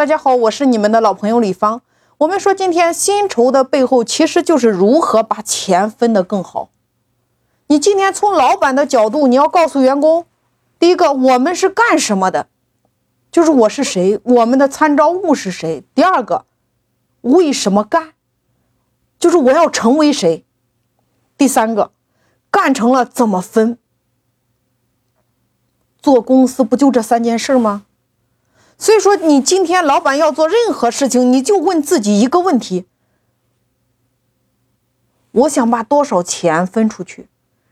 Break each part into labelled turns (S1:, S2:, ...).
S1: 大家好，我是你们的老朋友李芳。我们说今天薪酬的背后，其实就是如何把钱分得更好。你今天从老板的角度，你要告诉员工，第一个，我们是干什么的，就是我是谁，我们的参照物是谁。第二个，为什么干，就是我要成为谁。第三个，干成了怎么分。做公司不就这三件事吗？所以说，你今天老板要做任何事情，你就问自己一个问题：我想把多少钱分出去？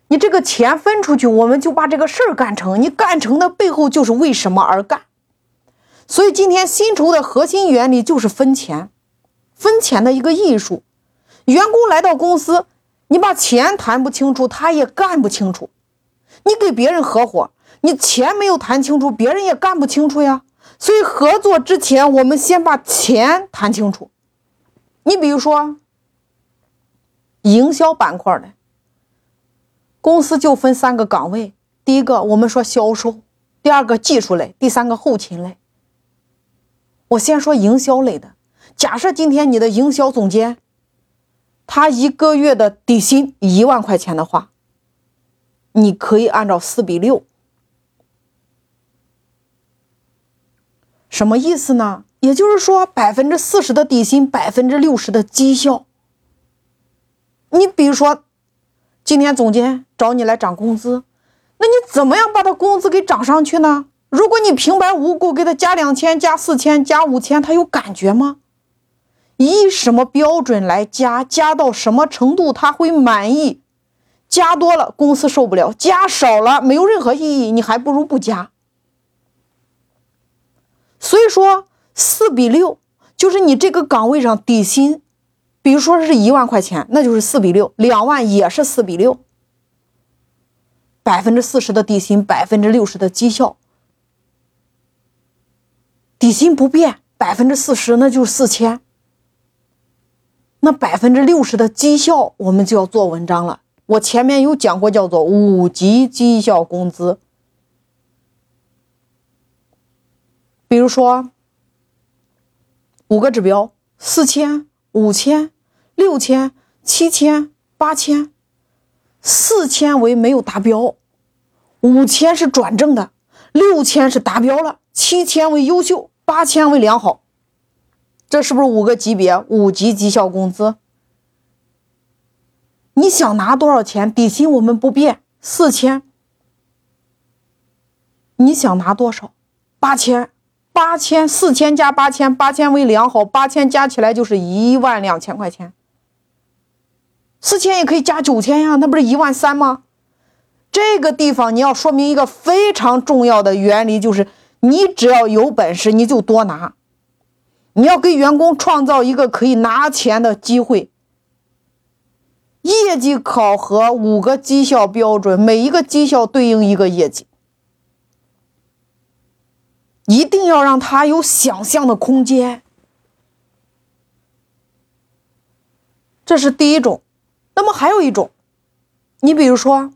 S1: 你这个钱分出去，我们就把这个事儿干成。你干成的背后就是为什么而干。所以今天薪酬的核心原理就是分钱，分钱的一个艺术。员工来到公司，你把钱谈不清楚，他也干不清楚。你给别人合伙。你钱没有谈清楚，别人也干不清楚呀。所以合作之前，我们先把钱谈清楚。你比如说，营销板块的公司就分三个岗位：第一个我们说销售，第二个技术类，第三个后勤类。我先说营销类的。假设今天你的营销总监，他一个月的底薪一万块钱的话，你可以按照四比六。什么意思呢？也就是说，百分之四十的底薪，百分之六十的绩效。你比如说，今天总监找你来涨工资，那你怎么样把他工资给涨上去呢？如果你平白无故给他加两千、加四千、加五千，他有感觉吗？以什么标准来加？加到什么程度他会满意？加多了公司受不了，加少了没有任何意义，你还不如不加。所以说，四比六就是你这个岗位上底薪，比如说是一万块钱，那就是四比六；两万也是四比六。百分之四十的底薪，百分之六十的绩效，底薪不变，百分之四十那就是四千。那百分之六十的绩效，我们就要做文章了。我前面有讲过，叫做五级绩效工资。比如说，五个指标：四千、五千、六千、七千、八千。四千为没有达标，五千是转正的，六千是达标了，七千为优秀，八千为良好。这是不是五个级别？五级绩效工资。你想拿多少钱？底薪我们不变，四千。你想拿多少？八千。八千四千加八千，八千为良好，八千加起来就是一万两千块钱。四千也可以加九千呀，那不是一万三吗？这个地方你要说明一个非常重要的原理，就是你只要有本事，你就多拿。你要给员工创造一个可以拿钱的机会。业绩考核五个绩效标准，每一个绩效对应一个业绩。一定要让他有想象的空间，这是第一种。那么还有一种，你比如说，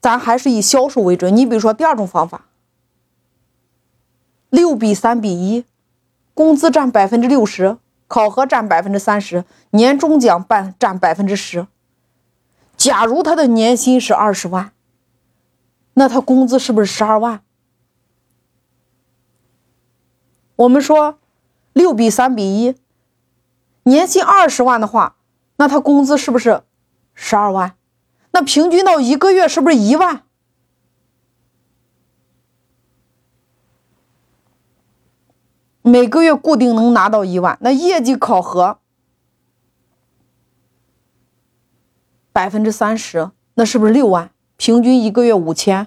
S1: 咱还是以销售为准。你比如说第二种方法，六比三比一，工资占百分之六十，考核占百分之三十，年终奖半占百分之十。假如他的年薪是二十万。那他工资是不是十二万？我们说六比三比一，年薪二十万的话，那他工资是不是十二万？那平均到一个月是不是一万？每个月固定能拿到一万，那业绩考核百分之三十，那是不是六万？平均一个月五千，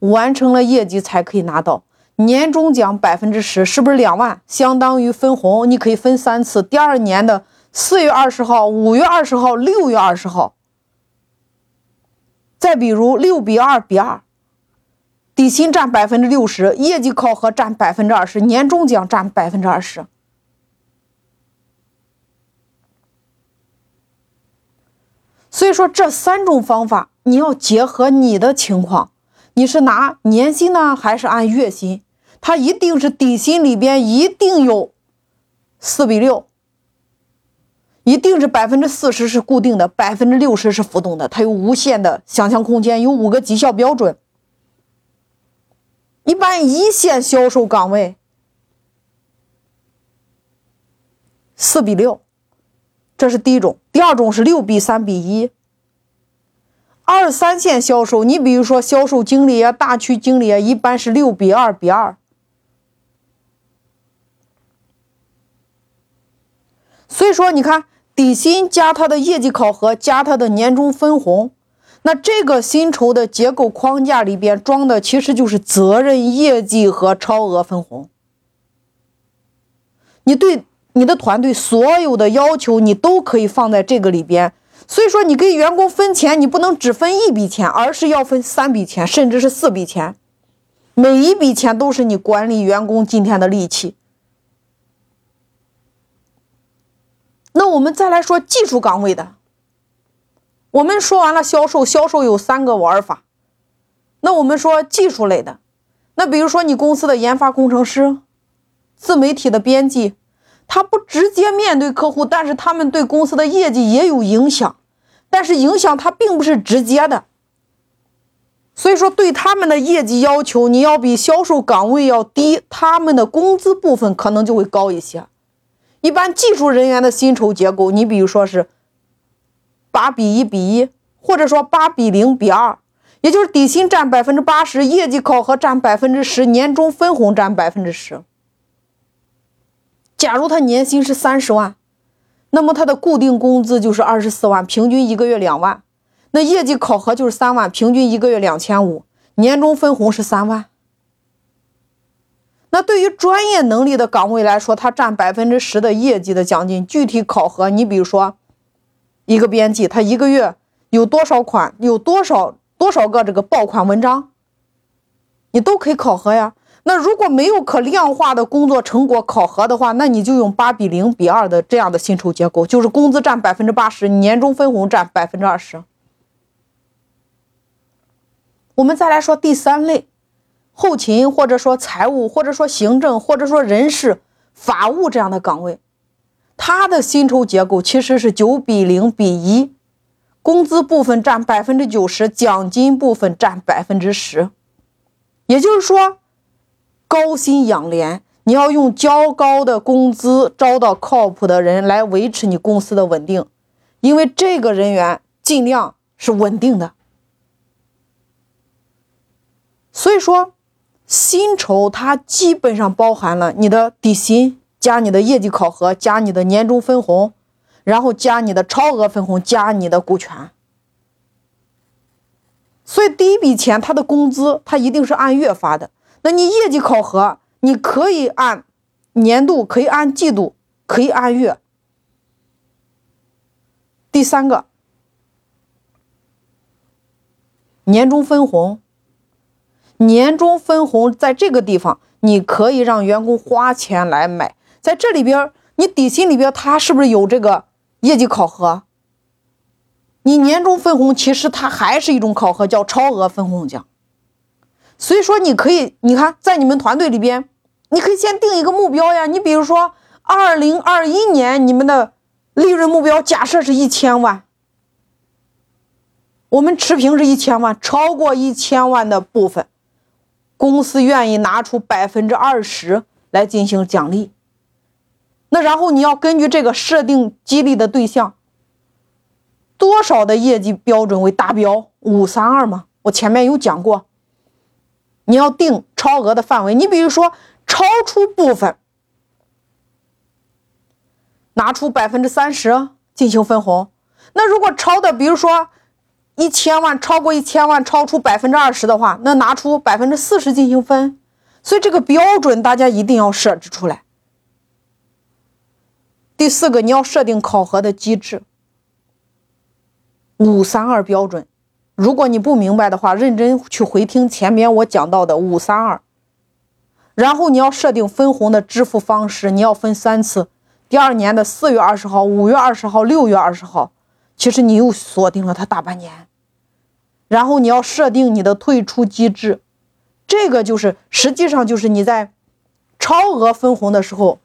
S1: 完成了业绩才可以拿到年终奖百分之十，是不是两万？相当于分红，你可以分三次。第二年的四月二十号、五月二十号、六月二十号。再比如六比二比二，底薪占百分之六十，业绩考核占百分之二十，年终奖占百分之二十。所以说这三种方法。你要结合你的情况，你是拿年薪呢，还是按月薪？它一定是底薪里边一定有四比六，一定是百分之四十是固定的，百分之六十是浮动的，它有无限的想象空间，有五个绩效标准。一般一线销售岗位四比六，这是第一种；第二种是六比三比一。二三线销售，你比如说销售经理啊、大区经理啊，一般是六比二比二。所以说，你看底薪加他的业绩考核加他的年终分红。那这个薪酬的结构框架里边装的其实就是责任、业绩和超额分红。你对你的团队所有的要求，你都可以放在这个里边。所以说，你给员工分钱，你不能只分一笔钱，而是要分三笔钱，甚至是四笔钱。每一笔钱都是你管理员工今天的利器。那我们再来说技术岗位的。我们说完了销售，销售有三个玩法。那我们说技术类的，那比如说你公司的研发工程师、自媒体的编辑，他不直接面对客户，但是他们对公司的业绩也有影响，但是影响他并不是直接的。所以说对他们的业绩要求，你要比销售岗位要低，他们的工资部分可能就会高一些。一般技术人员的薪酬结构，你比如说是。八比一比一，或者说八比零比二，也就是底薪占百分之八十，业绩考核占百分之十，年终分红占百分之十。假如他年薪是三十万，那么他的固定工资就是二十四万，平均一个月两万。那业绩考核就是三万，平均一个月两千五，年终分红是三万。那对于专业能力的岗位来说，他占百分之十的业绩的奖金。具体考核，你比如说。一个编辑，他一个月有多少款，有多少多少个这个爆款文章，你都可以考核呀。那如果没有可量化的工作成果考核的话，那你就用八比零比二的这样的薪酬结构，就是工资占百分之八十，年终分红占百分之二十。我们再来说第三类，后勤或者说财务或者说行政或者说人事、法务这样的岗位。他的薪酬结构其实是九比零比一，工资部分占百分之九十，奖金部分占百分之十。也就是说，高薪养廉，你要用较高的工资招到靠谱的人来维持你公司的稳定，因为这个人员尽量是稳定的。所以说，薪酬它基本上包含了你的底薪。加你的业绩考核，加你的年终分红，然后加你的超额分红，加你的股权。所以第一笔钱，他的工资他一定是按月发的。那你业绩考核，你可以按年度，可以按季度，可以按月。第三个，年终分红，年终分红在这个地方，你可以让员工花钱来买。在这里边，你底薪里边，它是不是有这个业绩考核？你年终分红其实它还是一种考核，叫超额分红奖。所以说，你可以，你看，在你们团队里边，你可以先定一个目标呀。你比如说，二零二一年你们的利润目标假设是一千万，我们持平是一千万，超过一千万的部分，公司愿意拿出百分之二十来进行奖励。那然后你要根据这个设定激励的对象，多少的业绩标准为达标？五三二嘛，我前面有讲过。你要定超额的范围，你比如说超出部分，拿出百分之三十进行分红。那如果超的，比如说一千万，超过一千万，超出百分之二十的话，那拿出百分之四十进行分。所以这个标准大家一定要设置出来。第四个，你要设定考核的机制，五三二标准。如果你不明白的话，认真去回听前面我讲到的五三二。然后你要设定分红的支付方式，你要分三次：第二年的四月二十号、五月二十号、六月二十号。其实你又锁定了它大半年。然后你要设定你的退出机制，这个就是实际上就是你在超额分红的时候